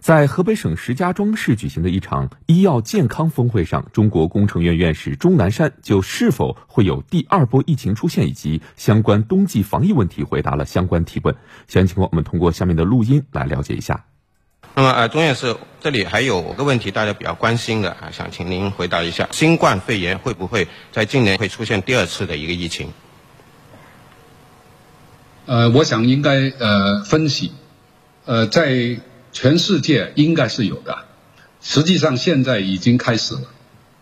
在河北省石家庄市举行的一场医药健康峰会上，中国工程院院士钟南山就是否会有第二波疫情出现以及相关冬季防疫问题回答了相关提问。详细情况我们通过下面的录音来了解一下。那么，呃，钟院士，这里还有个问题，大家比较关心的啊，想请您回答一下：新冠肺炎会不会在今年会出现第二次的一个疫情？呃，我想应该呃分析，呃，在全世界应该是有的，实际上现在已经开始了，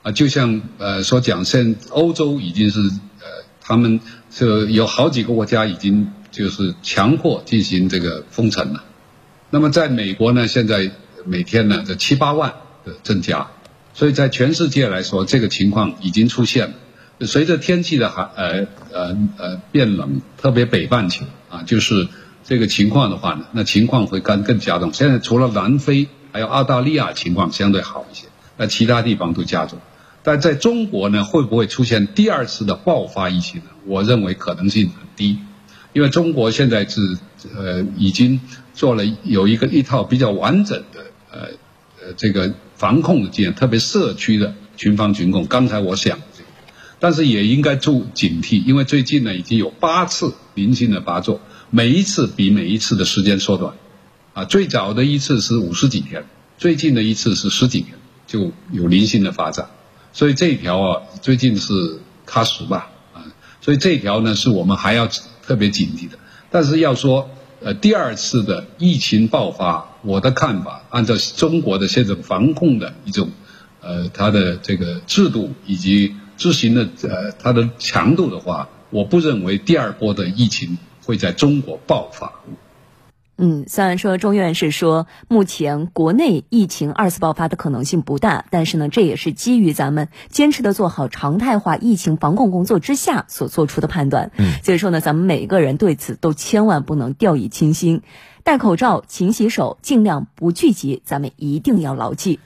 啊，就像呃所讲，现欧洲已经是呃他们是有好几个国家已经就是强迫进行这个封城了，那么在美国呢，现在每天呢这七八万的增加，所以在全世界来说，这个情况已经出现了。随着天气的寒呃呃呃变冷，特别北半球啊，就是这个情况的话呢，那情况会更更加重。现在除了南非还有澳大利亚情况相对好一些，那其他地方都加重。但在中国呢，会不会出现第二次的爆发疫情呢？我认为可能性很低，因为中国现在是呃已经做了有一个一套比较完整的呃呃这个防控的经验，特别社区的群防群控。刚才我想。但是也应该注警惕，因为最近呢已经有八次零星的发作，每一次比每一次的时间缩短，啊，最早的一次是五十几天，最近的一次是十几天就有零星的发展，所以这一条啊最近是喀什吧，啊，所以这一条呢是我们还要特别警惕的。但是要说呃第二次的疫情爆发，我的看法，按照中国的现在防控的一种呃它的这个制度以及。执行的呃，它的强度的话，我不认为第二波的疫情会在中国爆发。嗯，虽然说钟院士说目前国内疫情二次爆发的可能性不大，但是呢，这也是基于咱们坚持的做好常态化疫情防控工作之下所做出的判断。嗯，所以说呢，咱们每个人对此都千万不能掉以轻心，戴口罩、勤洗手，尽量不聚集，咱们一定要牢记。